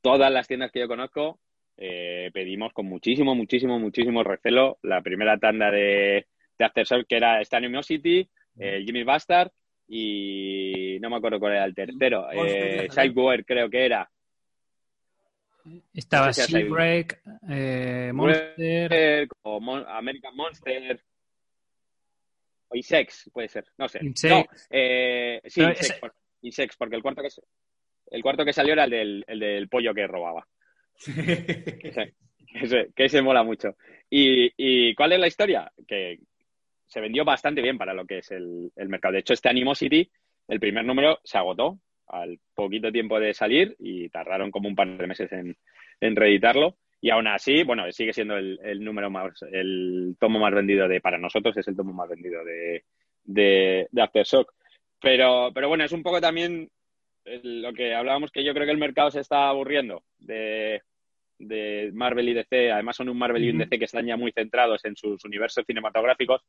todas las tiendas que yo conozco eh, pedimos con muchísimo, muchísimo, muchísimo recelo la primera tanda de, de Aftershock, que era Stan City, eh, Jimmy Bastard y no me acuerdo cuál era el tercero, eh, Sideboard creo que era. Estaba no sé si Shipwreck, eh, Monster. O Mon American Monster. O Isex, puede ser, no sé. Insect. No, eh, sí, Insect, ese... por, porque el cuarto que, el cuarto que salió era el del, el del pollo que robaba. (laughs) ese, ese, que ese mola mucho. ¿Y, ¿Y, cuál es la historia? Que se vendió bastante bien para lo que es el, el mercado. De hecho, este Animosity, el primer número se agotó al poquito tiempo de salir y tardaron como un par de meses en, en reeditarlo. Y aún así, bueno, sigue siendo el, el, número más, el tomo más vendido de, para nosotros es el tomo más vendido de, de, de Aftershock. Pero, pero bueno, es un poco también lo que hablábamos que yo creo que el mercado se está aburriendo de, de Marvel y DC. Además son un Marvel y un DC que están ya muy centrados en sus universos cinematográficos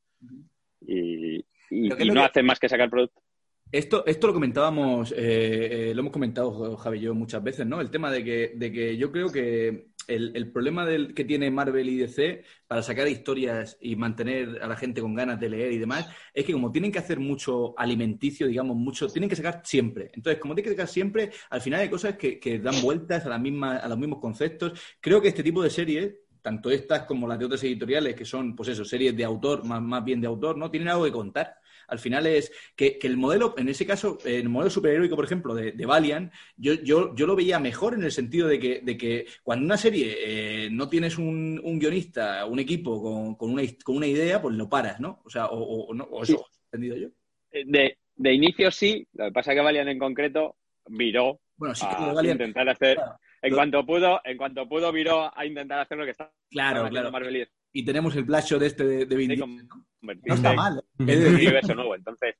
y, y, y no hacen más que sacar productos. Esto, esto lo comentábamos, eh, eh, lo hemos comentado Javi y yo muchas veces, ¿no? El tema de que, de que yo creo que el, el, problema del, que tiene Marvel y DC para sacar historias y mantener a la gente con ganas de leer y demás, es que como tienen que hacer mucho alimenticio, digamos, mucho, tienen que sacar siempre. Entonces, como tienen que sacar siempre, al final hay cosas que, dan vueltas a, la misma, a los mismos conceptos. Creo que este tipo de series tanto estas como las de otras editoriales, que son, pues eso, series de autor, más, más bien de autor, ¿no? Tienen algo que contar al final es que, que, el modelo, en ese caso, el modelo superheroico, por ejemplo, de, de Valiant, yo, yo, yo, lo veía mejor en el sentido de que, de que cuando una serie eh, no tienes un, un, guionista, un equipo con, con, una, con una idea, pues lo paras, ¿no? O sea, o, o, no, o eso, sí. ¿entendido yo? De, de inicio sí, lo que pasa es que Valiant en concreto viró bueno, sí, a Valiant, intentar hacer... Claro. En cuanto pudo, en cuanto pudo, viró a intentar hacer lo que está claro, claro. Marvel Y tenemos el Black de este de, de Vin de Diesel, ¿no? está mal. ¿eh? Es un universo nuevo. Entonces,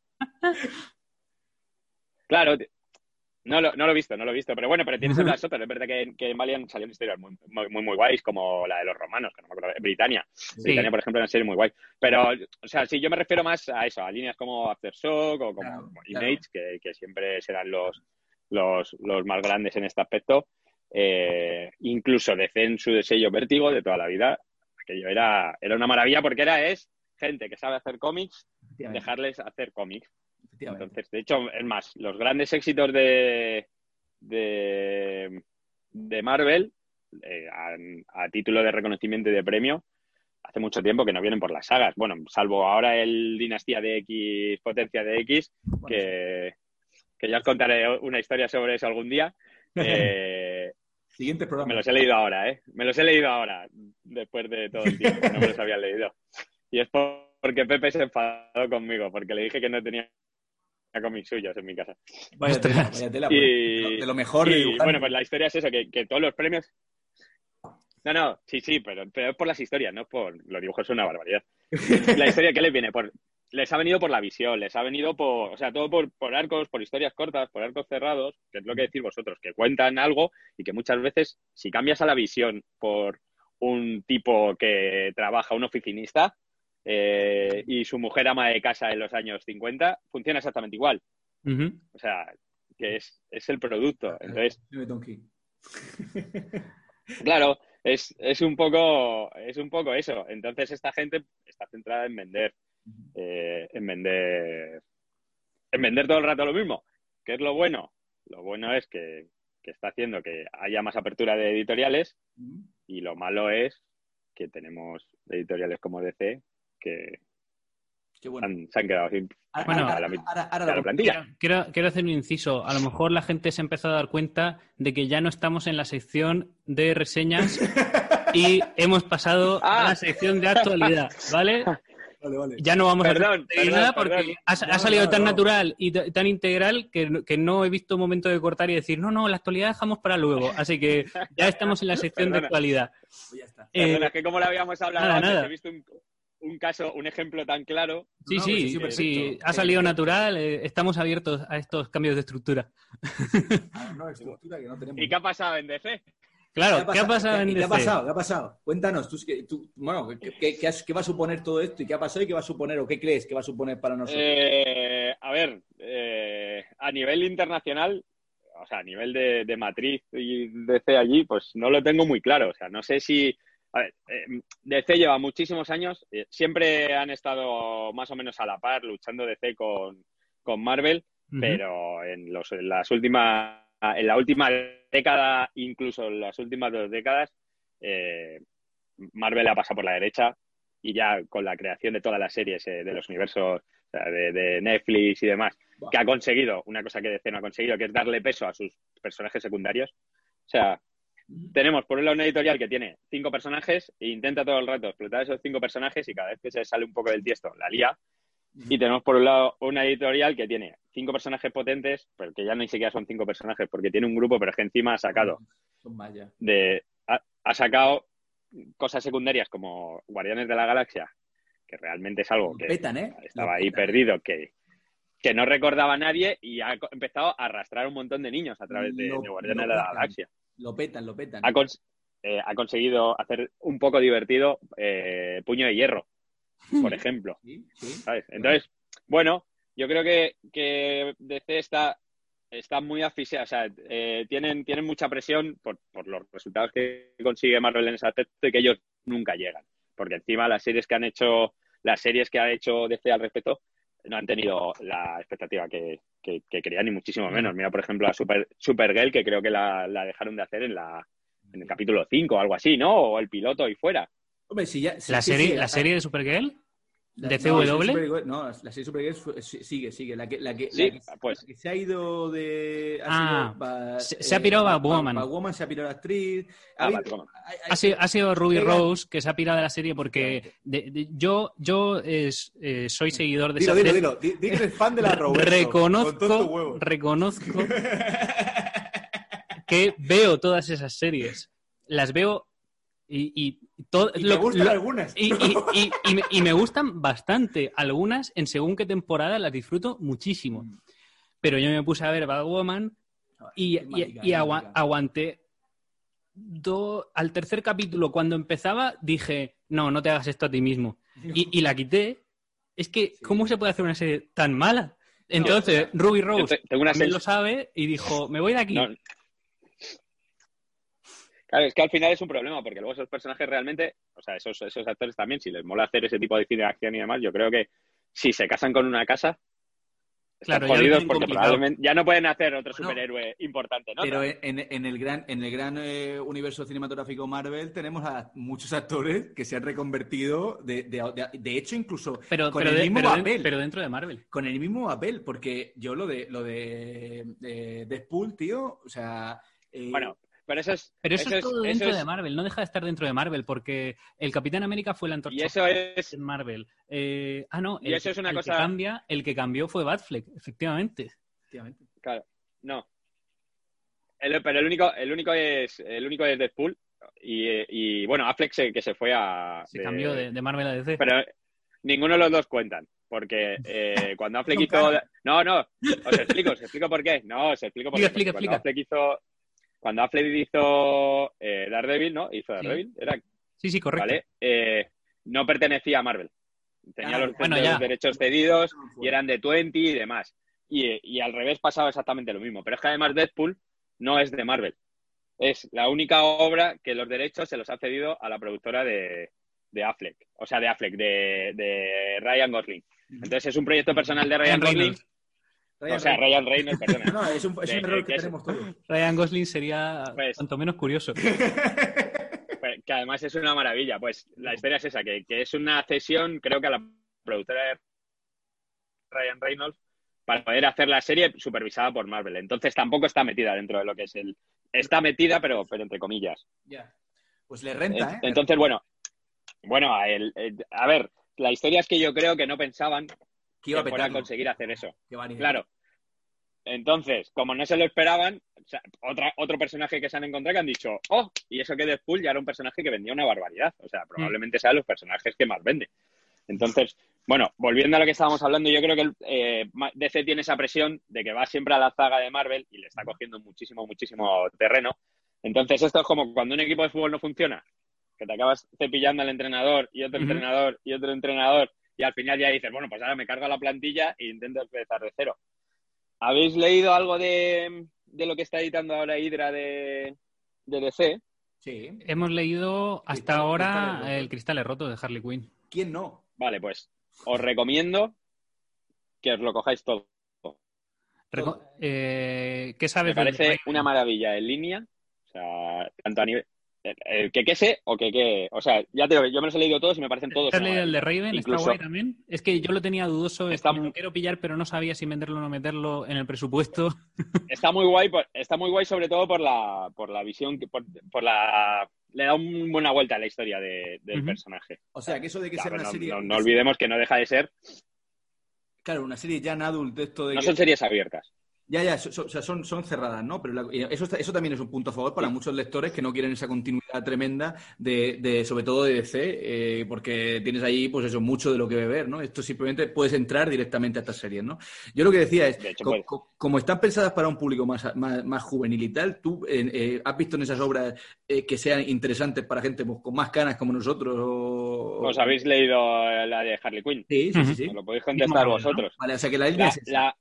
claro, no lo, no lo he visto, no lo he visto. Pero bueno, pero tienes Shot, pero es verdad que, que en Valiant salieron historias muy, muy, muy, muy guays, como la de los romanos, que no me acuerdo, Britannia. Britannia, por ejemplo, es una serie muy guay. Pero, o sea, sí, yo me refiero más a eso, a líneas como Aftershock o como Claro, como claro. Image, que, que siempre serán los, los, los más grandes en este aspecto. Eh, incluso DC en su sello vértigo de toda la vida, aquello era, era una maravilla porque era es gente que sabe hacer cómics, dejarles hacer cómics. Entonces, de hecho, es más, los grandes éxitos de, de, de Marvel, eh, a, a título de reconocimiento y de premio, hace mucho tiempo que no vienen por las sagas. Bueno, salvo ahora el Dinastía de X, Potencia de X, Bueno, que, que ya os contaré una historia sobre eso algún día. Eh, (laughs) Siguiente programa. me los he leído ahora, ¿eh? Me los he leído ahora, después de todo el tiempo. No me los había leído. Y es por- porque Pepe se enfadó conmigo, porque le dije que no tenía cómics suyos en mi casa. Vaya tela, vaya tela. Y- De lo- mejor Y bueno, pues la historia es eso, que, que todos los premios... No, no, sí, sí, pero, pero es por las historias, no por... Los dibujos son una barbaridad. La historia, ¿qué les viene? Por, les ha venido por la visión, les ha venido por... O sea, todo por, por arcos, por historias cortas, por arcos cerrados, que es lo que decís vosotros, que cuentan algo y que muchas veces, si cambias a la visión por un tipo que trabaja, un oficinista, eh, y su mujer ama de casa en los años 50, funciona exactamente igual. O sea, que es, es el producto. Entonces, Dime, Donkey. (laughs) claro, es, es un poco, es un poco eso. Entonces, esta gente está centrada en vender, eh, en vender, en vender todo el rato lo mismo. ¿Qué es lo bueno? Lo bueno es que, que está haciendo que haya más apertura de editoriales y lo malo es que tenemos editoriales como DC que Qué bueno. han- se han quedado sin Bueno, ahora- a la a plantilla. Quiero, quiero hacer un inciso. A lo mejor la gente se ha empezado a dar cuenta de que ya no estamos en la sección de reseñas (laughs) y hemos pasado a la sección de actualidad, ¿vale? (laughs) Vale, vale. Ya no vamos Perdón, a perdón, nada porque perdón. ha, salido no, tan no. natural y tan integral que, no- que no he visto momento de cortar y decir, no, no, la actualidad dejamos para luego. Así que ya estamos en la sección de actualidad. Pues ya está. Eh, Perdona, es que como lo habíamos hablado nada, antes, nada. he visto un, un caso, un ejemplo tan claro. Sí, No, sí, pues sí, sí, ha salido natural. eh, estamos abiertos a estos cambios de estructura. Ah, no, (laughs) estructura que no tenemos. ¿Y qué ha pasado en DC? Claro, ¿qué ha pasado en ¿Y ¿Qué ha pasado? ¿Qué ha pasado? Cuéntanos, tú, bueno, ¿qué, qué- qué has- qué va a suponer todo esto? ¿Y qué ha pasado y qué va a suponer? ¿O qué crees que va a suponer para nosotros? Eh, a ver, eh, a nivel internacional, o sea, a nivel de, de matriz y DC allí, pues no lo tengo muy claro. O sea, no sé si. A ver, eh, DC lleva muchísimos años, eh, siempre han estado más o menos a la par luchando DC con, con Marvel, pero en, los, en las últimas, en la última década, incluso en las últimas dos décadas, eh, Marvel ha pasado por la derecha y ya con la creación de todas las series eh, de los universos de, Netflix y demás, que ha conseguido, una cosa que DC no ha conseguido, que es darle peso a sus personajes secundarios. O sea, tenemos por un lado una editorial que tiene cinco personajes e intenta todo el rato explotar esos cinco personajes y cada vez que se sale un poco del tiesto, la lía. Y tenemos por un lado una editorial que tiene cinco personajes potentes, pero que ya ni siquiera son cinco personajes, porque tiene un grupo, pero es que encima ha sacado de ha, ha sacado cosas secundarias como Guardianes de la Galaxia, que realmente es algo que petan, ¿eh? estaba ahí perdido, que, que no recordaba a nadie y ha empezado a arrastrar un montón de niños a través de, Lo- de Guardianes de la petan. Galaxia. Lo petan, lo petan. Ha, cons- eh, ha conseguido hacer un poco divertido eh, Puño de Hierro, por ejemplo. (laughs) Sí, sí. ¿sabes? Entonces, bueno, yo creo que, que DC está, está muy asfixiada, o sea, eh, tienen, tienen mucha presión por, por los resultados que consigue Marvel en ese aspecto y que ellos nunca llegan. Porque encima las series que han hecho, las series que ha hecho DC al respecto, no han tenido la expectativa que, que, que querían, ni muchísimo menos. Mira, por ejemplo, a Super, Supergirl, que creo que la, la dejaron de hacer en la en el capítulo 5 o algo así, ¿no? O el piloto y fuera. Hombre, si ya. si- ¿La serie, la a- serie de Supergirl? ¿De no, CW? la serie Supergirl- No, la serie Supergirl fue- sí- sigue, sigue. La que, la que, Sí, la que- pues. la que se ha ido de. Ha Ah, sido se- se ha pirado pa- Batwoman. pa- Batwoman se ha pirado la actriz. Ha Ah, hay- hay- Ha sido, ha sido Ruby. Rose que se ha pirado de la serie porque de- de- yo, yo es- eh, soy seguidor de Dilo, esa dilo, serie. dilo. Di, di que eres fan de la Roberto. reconozco, reconozco (laughs) que veo todas esas series. Las veo Y, y, todo, Y me gustan algunas. y, y- y- y me, y me gustan bastante. Algunas, en según qué temporada, las disfruto muchísimo. Mm. Pero yo me puse a ver Batwoman y, es y- mágica, mágica. aguanté. do- al tercer capítulo, cuando empezaba, dije, no, no te hagas esto a ti mismo. (laughs) Y, y la quité. Es que, Sí. ¿cómo se puede hacer una serie tan mala? Entonces, Ruby Rose te- tengo una también lo sabe y dijo, me voy de aquí. No. Claro, es que al final es un problema, porque luego esos personajes realmente, o sea, esos, esos actores también, si les mola hacer ese tipo de cine de acción y demás, yo creo que si se casan con una casa, están Claro, jodidos porque complicado. probablemente ya no pueden hacer otro Bueno, superhéroe importante, ¿no? Pero en, en el gran, en el gran eh, universo cinematográfico Marvel tenemos a muchos actores que se han reconvertido, de, de, de- de hecho, incluso Pero, con pero, el de- mismo pero papel. pero dentro de Marvel. Con el mismo papel, porque yo lo de lo de, de Deadpool, tío, o sea... eh, Bueno, pero eso es... Pero eso, es todo dentro es- de Marvel, no deja de estar dentro de Marvel, porque el Capitán América fue la Y antorcha eso es... en Marvel. Eh, ah, no, Y el, eso es una el cosa- que cambia, el que cambió fue Batfleck, efectivamente. efectivamente. Claro, no. El- pero el único, el único es el único es Deadpool y, y, bueno, Affleck se- que se fue a Se cambió de, de Marvel a DC. Pero ninguno de los dos cuentan, porque eh, Cuando (laughs) Affleck No, hizo... No, no, os explico, os explico por qué. No, os explico por qué. Explica, explica, Cuando Affleck hizo... Cuando Affleck hizo eh, Daredevil, ¿no? Hizo Sí. Daredevil, era, Sí, sí, correcto. ¿vale? Eh, no pertenecía a Marvel. Tenía Ah, los, bueno, los ya. derechos cedidos y eran de 20 y demás. Y, y al revés pasaba exactamente lo mismo. Pero es que además Deadpool no es de Marvel. Es la única obra que los derechos se los ha cedido a la productora de, de Affleck. O sea, de Affleck, de, de Ryan Gosling. Entonces es un proyecto personal de Ryan Gosling. Ryan O sea. Ryan Reynolds, perdona. (laughs) No, es un, es un de- error que que es- tenemos todos. Ryan Gosling sería Pues- cuanto menos curioso. (laughs) Pues, que además es una maravilla. Pues la historia es esa, que, que es una cesión, creo que a la productora de Ryan Reynolds, para poder hacer la serie supervisada por Marvel. Entonces tampoco está metida dentro de lo que es el... Está metida, pero, pero entre comillas. Ya. Pues le renta, ¿eh? Entonces, bueno, bueno, a, el- el- a ver, la historia es que yo creo que no pensaban que que iba a fuera a petarlo. conseguir hacer eso. Claro. Entonces, como no se lo esperaban, o sea, otra, otro personaje que se han encontrado que han dicho, oh, y eso que Deadpool ya era un personaje que vendía una barbaridad. O sea, probablemente sea de los personajes que más vende. Entonces, bueno, volviendo a lo que estábamos hablando, yo creo que eh, DC tiene esa presión de que va siempre a la zaga de Marvel y le está cogiendo muchísimo, muchísimo terreno. Entonces, esto es como cuando un equipo de fútbol no funciona, que te acabas cepillando al entrenador y otro entrenador y otro entrenador y al final ya dices, bueno, pues ahora me cargo la plantilla e intento empezar de cero. ¿Habéis leído algo de, de lo que está editando ahora Hydra de, de DC? Sí. Hemos leído hasta Cristal- ahora el Cristales Roto de Harley Quinn. ¿Quién no? Vale, pues os recomiendo que os lo cojáis todo. Reco- eh, ¿Qué Me sabes del parece una maravilla en línea. O sea, tanto a nivel. El- el que qué sé o que qué. O sea, ya te digo, yo me los he leído todos y me parecen todos. ¿Te has leído el de. Raven? ¿Está guay también? Es que yo lo tenía dudoso, Está que muy- lo quiero pillar, pero no sabía si meterlo o no meterlo en el presupuesto. (laughs) Está muy guay, está muy guay sobre todo por la, por la visión, que- por, por la. Le da una buena vuelta a la historia de- del personaje. O sea, que eso de que Claro, sea una no, serie... no- no olvidemos que no deja de ser. Claro, una serie ya en adult de esto de No que- son series abiertas. Ya, ya, so- so- o sea, son, son cerradas, ¿no? Pero la- eso, eso también es un punto a favor para Sí. muchos lectores que no quieren esa continuidad tremenda de, de sobre todo de DC, eh, porque tienes ahí, pues eso, mucho de lo que beber, ¿no? Esto simplemente puedes entrar directamente a estas series, ¿no? Yo lo que decía es, De hecho, co- puedes. co- como están pensadas para un público más, más, más juvenil y tal, ¿tú eh, eh, has visto en esas obras eh, que sean interesantes para gente pues, con más canas como nosotros? O... ¿Os habéis leído la de Harley Quinn? Sí, sí, sí. sí. Lo podéis contestar vosotros. Vale, o sea que la línea La, es esa. la-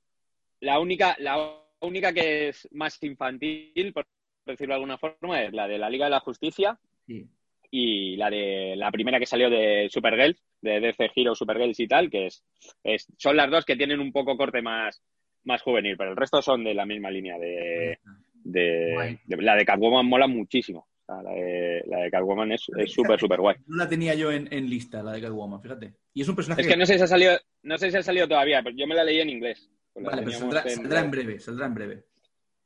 la única, la única que es más infantil, por decirlo de alguna forma, es la de la Liga de la Justicia Sí. y la de la primera que salió de Supergirl, de DC Hero Supergirls y tal, que es, es- son las dos que tienen un poco corte más, más juvenil, pero el resto son de la misma línea de, de, la de Catwoman mola muchísimo. La de, la de Catwoman es es súper, súper guay. No la tenía yo en, en lista, la de Catwoman, fíjate. Y es un personaje Es que no sé si ha salido, no sé si ha salido todavía, pero yo me la leí en inglés. Pues Vale, pero teníamos saldrá, en- saldrá en breve, saldrá en breve.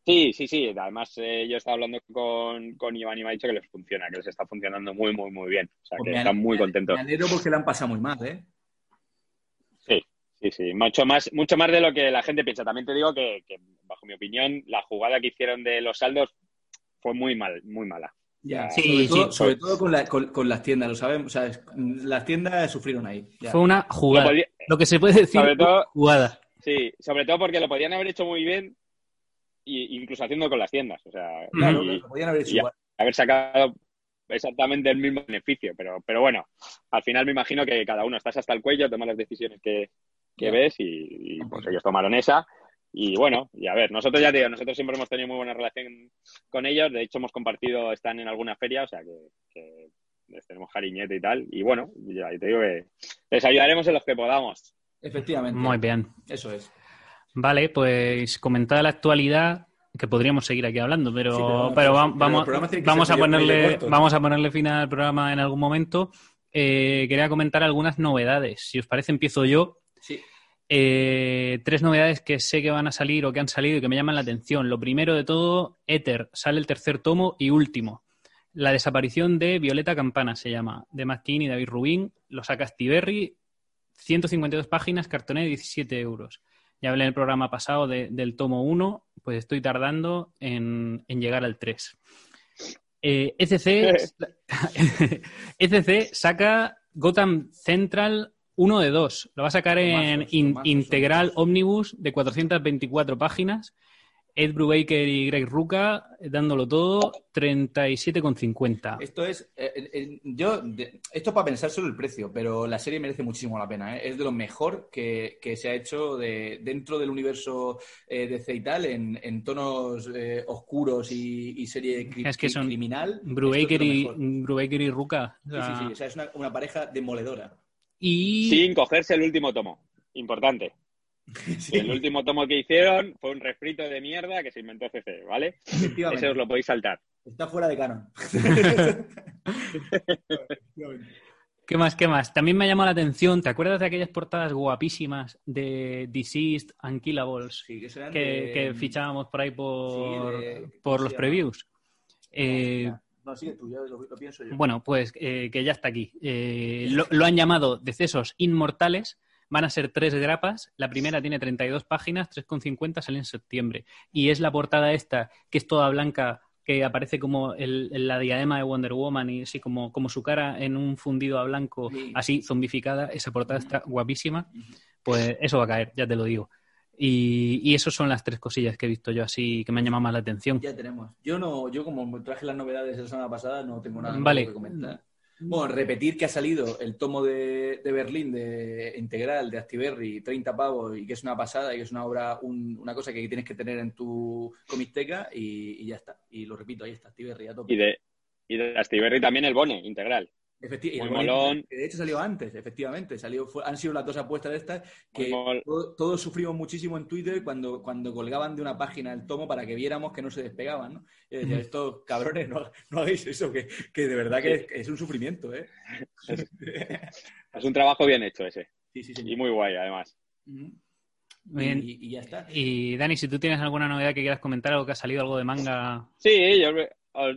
Sí, sí, sí. Además, eh, yo estaba hablando con, con Iván y me ha dicho que les funciona, que les está funcionando muy, muy, muy bien. O sea, Pues que me están muy contentos. Me alegro porque la han pasado muy mal, ¿eh? Sí, sí, sí. Mucho más, mucho más de lo que la gente piensa. También te digo que, que, bajo mi opinión, la jugada que hicieron de los saldos fue muy mal, muy mala. Ya, Sí, sobre, todo, sí. sobre todo con, la- con- con las tiendas, lo sabemos. O sea, es- las tiendas sufrieron ahí. ya. Fue una jugada. Lo podía- Lo que se puede decir, Sobre todo- jugada. Sí, sobre todo porque lo podían haber hecho muy bien, y, incluso haciendo con las tiendas. O sea, Claro, y lo podían haber hecho igual. haber sacado exactamente el mismo beneficio. Pero, pero bueno, al final me imagino que cada uno estás hasta el cuello, tomas las decisiones que, ves y, y, pues ellos tomaron esa. Y bueno, y a ver, nosotros ya te digo, nosotros siempre hemos tenido muy buena relación con ellos. De hecho, hemos compartido, están en alguna feria, o sea que, que les tenemos cariñete y tal. Y bueno, ya te digo que les ayudaremos en los que podamos. Efectivamente. Muy bien. Eso es. Vale, pues comentada la actualidad, que podríamos seguir aquí hablando, pero, Sí, pero- pero, pero va- los vamos, vamos, a ponerle, vamos a ponerle fin al programa en algún momento. Eh, quería comentar algunas novedades. Si os parece, empiezo yo. Sí. Eh, tres novedades que sé que van a salir o que han salido y que me llaman la atención. Lo primero de todo, Ether, sale el tercer tomo y último. La desaparición de Violeta Campana se llama, de McKean y David Rubin. Lo saca Stiberry, 152 páginas, cartoné de 17 euros. Ya hablé en el programa pasado de- del tomo 1, pues estoy tardando en, en llegar al 3. Eh, ECC, ECC (laughs) (laughs) saca Gotham Central 1 de 2. Lo va a sacar en Tomazos, in- tomazos, integral tomazos. Omnibus de 424 páginas. Ed Brubaker y Greg Ruca eh, dándolo todo, 37,50. Esto es. eh, eh, yo. de- esto es para pensar solo el precio, pero la serie merece muchísimo la pena. ¿eh? Es de lo mejor que, que se ha hecho de, dentro del universo eh, de C y tal, en, en tonos eh, oscuros y, y serie cri- Es que son criminal. Brubaker es y. Brubaker y Ruca. o Sí, sí, sí. O sea, es una, una pareja demoledora. Y Sin cogerse el último tomo. Importante. (laughs) Sí, El último tomo que hicieron fue un refrito de mierda que se inventó CC, ¿vale? Ese os lo podéis saltar. Está fuera de canon. (laughs) ¿Qué más? ¿Qué más? También me ha llamado la atención. ¿Te acuerdas de aquellas portadas guapísimas de Deceased and Killables Sí, que, serán que, de- que fichábamos por ahí por, Sí, de- por ¿cómo los previews? Eh, No, sigue tú, ya lo, lo pienso yo. bueno, pues eh, que ya está aquí. Eh, lo, lo han llamado Decesos Inmortales. Van a ser tres grapas. La primera tiene 32 páginas, 3,50, sale en septiembre. Y es la portada esta, que es toda blanca, que aparece como el- la diadema de Wonder Woman y así como, como su cara en un fundido a blanco, Sí. así zombificada. Esa portada está guapísima. Pues eso va a caer, ya te lo digo. Y, y esas son las tres cosillas que he visto yo así que me han llamado más la atención. Ya tenemos. Yo no, yo como traje las novedades de la semana pasada, no tengo nada Vale. que comentar. Bueno, repetir que ha salido el tomo de, de Berlín de integral de Actiberri, 30 pavos, y que es una pasada y que es una obra, un- una cosa que tienes que tener en tu comisteca y, ya está. Y lo repito, ahí está, Actiberri a tope. Y de, y de Astiberri también el Bone integral. Efecti- muy molón. que de hecho salió antes, efectivamente. Salió, fue- han sido las dos apuestas de estas que todos sufrimos muchísimo en Twitter cuando, cuando colgaban de una página el tomo para que viéramos que no se despegaban. ¿no? Y decía, Ujú. estos cabrones, no, no hagáis eso, que, que de verdad que es, un sufrimiento. ¿eh? (laughs) Es un trabajo bien hecho ese. sí, sí, Y muy guay, además. Ujú. Bien. Y, y ya está. Y Dani, si tú tienes alguna novedad que quieras comentar, algo que ha salido, algo de manga. Sí, yo,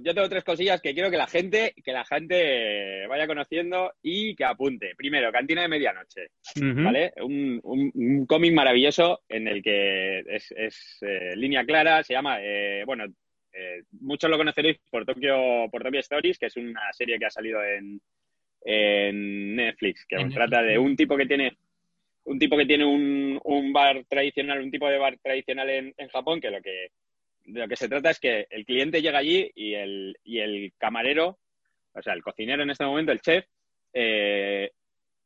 yo tengo tres cosillas que quiero que la gente, que la gente vaya conociendo y que apunte. Primero, Cantina de Medianoche. ¿vale? Un, un- un cómic maravilloso en el que es, es, eh, línea clara, se llama, eh, bueno, eh, muchos lo conoceréis por Tokyo, por Tokyo Stories, que es una serie que ha salido en, en Netflix, que En trata Netflix. de un tipo que tiene un tipo que tiene un, un bar tradicional, un tipo de bar tradicional en, en Japón, que lo que de lo que se trata es que el cliente llega allí y el, y el camarero, o sea, el cocinero en este momento, el chef, eh,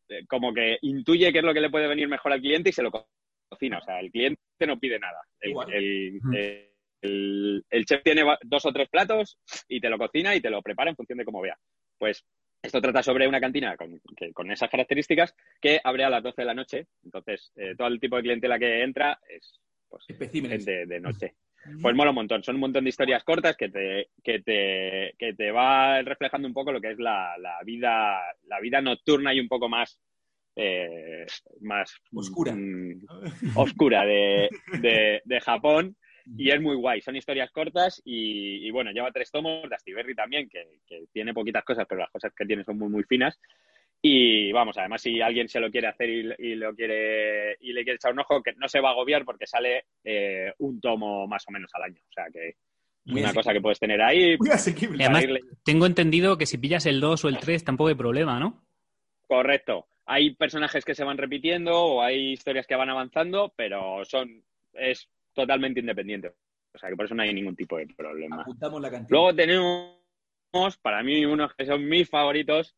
eh, como que intuye qué es lo que le puede venir mejor al cliente y se lo co- cocina. O sea, el cliente no pide nada. El, Igual. el- chef tiene dos o tres platos y te lo cocina y te lo prepara en función de cómo vea. Pues esto trata sobre una cantina con, que- con esas características que abre a las 12 de la noche. Entonces, eh, todo el tipo de clientela que entra es pues, gente de noche. Pues mola un montón. Son un montón de historias cortas que te, que te, que te va reflejando un poco lo que es la, la vida, la vida nocturna y un poco más, eh, más Oscura. mm, oscura de, de, de Japón. Y es muy guay. Son historias cortas y, y bueno, lleva tres tomos de Astiberri también, que, que tiene poquitas cosas, pero las cosas que tiene son muy, muy finas. Y vamos, además, si alguien se lo quiere hacer y, y lo quiere y le quiere echar un ojo, que no se va a agobiar porque sale eh, un tomo más o menos al año. O sea que una cosa que puedes tener ahí. Muy asequible. Además, tengo entendido que si pillas el 2 o el 3 tampoco hay problema, ¿no? Correcto. Hay personajes que se van repitiendo o hay historias que van avanzando, pero son es totalmente independiente. O sea que por eso no hay ningún tipo de problema. Apuntamos la cantidad. Luego tenemos, para mí, unos que son mis favoritos,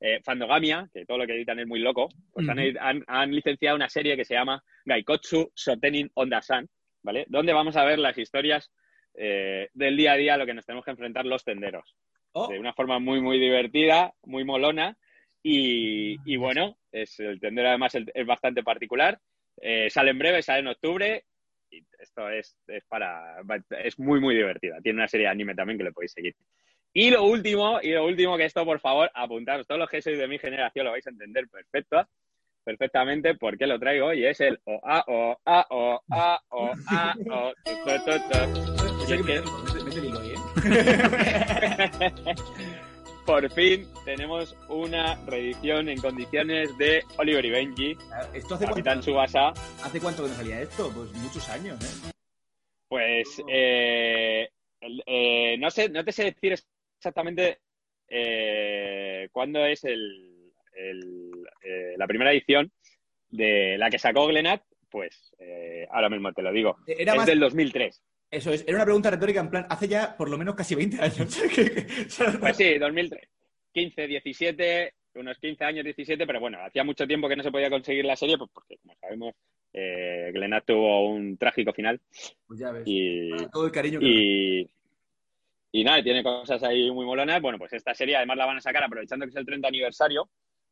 eh, Fandogamia, que todo lo que editan es muy loco. Pues han, han- han licenciado una serie que se llama Gaikotsu Sotenin Ondasan, ¿vale? Donde vamos a ver las historias eh, del día a día a lo que nos tenemos que enfrentar los tenderos. Oh, De una forma muy, muy divertida, muy molona. Y, y bueno, es, el tendero además es, es bastante particular. Eh, sale en breve, sale en octubre. Y esto es, es para. Es muy, muy divertida. Tiene una serie de anime también que le podéis seguir. Y lo último, y lo último que esto, por favor, apuntaros. Todos los que sois de mi generación lo vais a entender perfecto, perfectamente por qué lo traigo. Y es el o a o a o a o a o ¿eh? (laughs) Por fin tenemos una reedición en condiciones de Oliver y Benji, ¿Esto hace Capitán cuánto, Subasa. hace cuánto que no salía esto? Pues muchos años, ¿eh? Pues eh, eh, no sé, no te sé decir exactamente eh, cuándo es el, el, eh, la primera edición de la que sacó Glenat, pues eh, ahora mismo te lo digo. Era es más- del 2003. Eso es, era una pregunta retórica en plan, hace ya por lo menos casi 20 años. (laughs) Pues sí, 2003. 15, 17, unos 15 años, 17, pero bueno, hacía mucho tiempo que no se podía conseguir la serie, pues porque, como sabemos, eh, Glenat tuvo un trágico final Pues ya ves. y, todo el cariño que y, y nada, tiene cosas ahí muy molonas. Bueno, pues esta serie además la van a sacar aprovechando que es el 30 aniversario.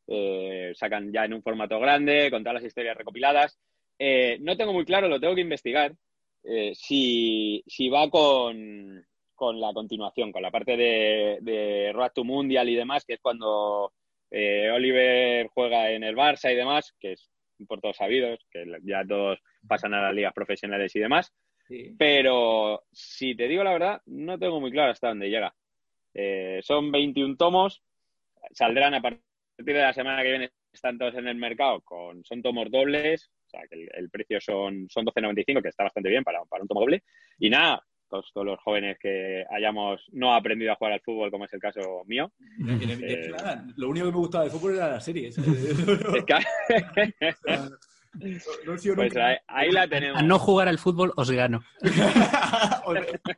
Eh, sacan ya en un formato grande, con todas las historias recopiladas. Eh, no tengo muy claro, lo tengo que investigar, eh, si, si va con, con la continuación, con la parte de, de Road to Mundial y demás, que es cuando Oliver juega en el Barça y demás, que es por todos sabidos, que ya todos pasan a las ligas profesionales y demás. Sí. Pero si te digo la verdad, no tengo muy claro hasta dónde llega. Eh, son 21 tomos, saldrán a partir de la semana que viene, están todos en el mercado, con, son tomos dobles, o sea que el, el precio son, son 12,95, que está bastante bien para, para un tomo doble. Y nada, todos, todos los jóvenes que hayamos no aprendido a jugar al fútbol, como es el caso mío, Eh. nada, lo único que me gustaba de fútbol era la serie. (laughs) (laughs) No pues nunca- ahí, ahí la tenemos. A no jugar al fútbol os gano. (laughs)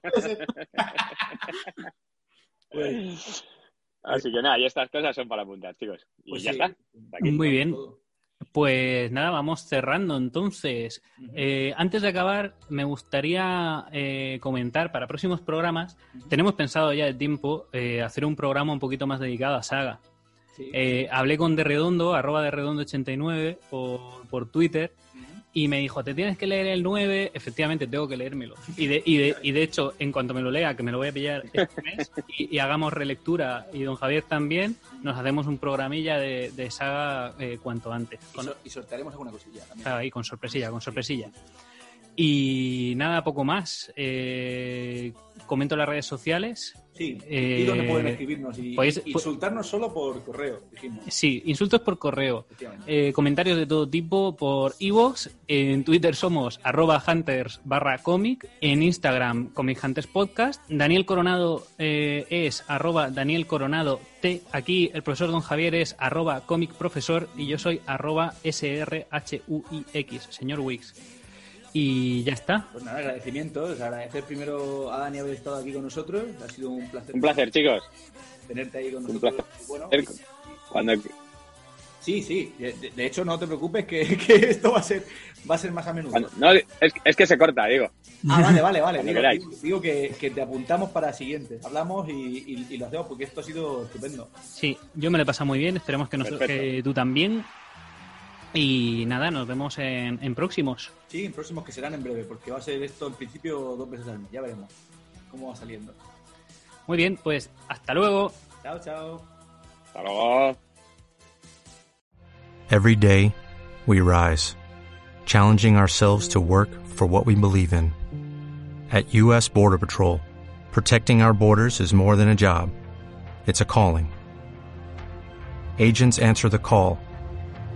Pues- Así que nada, y estas cosas son para apuntar, chicos. Y pues ya sí. está. Aquí. Muy bien. Todo. Pues nada, vamos cerrando entonces. Eh, antes de acabar, me gustaría eh, comentar para próximos programas. Tenemos pensado ya de tiempo eh, hacer un programa un poquito más dedicado a saga. Sí. Eh, hablé con Derredondo, arroba Derredondo89 por, por Twitter, y me dijo, te tienes que leer el 9, efectivamente tengo que leérmelo. Y de, y de, y de hecho, en cuanto me lo lea, que me lo voy a pillar este (laughs) mes, y, y hagamos relectura, y don Javier también, nos hacemos un programilla de, de saga eh, cuanto antes. Y, Con- so- y sortearemos alguna cosilla también. Ahí con sorpresilla, con sorpresilla. Y nada, poco más. Eh, comento las redes sociales. Sí. Eh, y dónde pueden escribirnos y podéis- insultarnos solo por correo, dijimos. Sí, insultos por correo. Eh, comentarios de todo tipo por iVoox. En Twitter somos arroba hunters barra comic. En Instagram Comic Hunters Podcast. Daniel Coronado eh, es arroba Daniel Coronado T. Aquí el profesor Don Javier es arroba comic profesor y yo soy arroba SRHUIX, señor Wix. Y ya está. Pues nada, agradecimientos. Agradecer primero a Dani haber estado aquí con nosotros. Ha sido un placer. Un placer, chicos. tenerte ahí con Un nosotros. placer. Y bueno, Cuando, sí, sí. De, de hecho, no te preocupes que, (laughs) que esto va a ser va a ser más a menudo. cuando- no, es, es que se corta, digo. Ah, vale, vale, vale. Digo, queráis. digo- digo que, que te apuntamos para siguiente. Hablamos y, y- y lo hacemos porque esto ha sido estupendo. Sí, yo me lo he pasado muy bien. Esperemos que, nos- que tú también. Y nada, nos vemos en, en próximos. Sí, en próximos que serán en breve, porque va a ser esto en principio dos veces al mes. Ya veremos cómo va saliendo. Muy bien, pues hasta luego. Chao, chao. Hasta luego. Every day, we rise, challenging ourselves to work for what we believe in. At U.S. Border Patrol, protecting our borders is more than a job, it's a calling. Agents answer the call,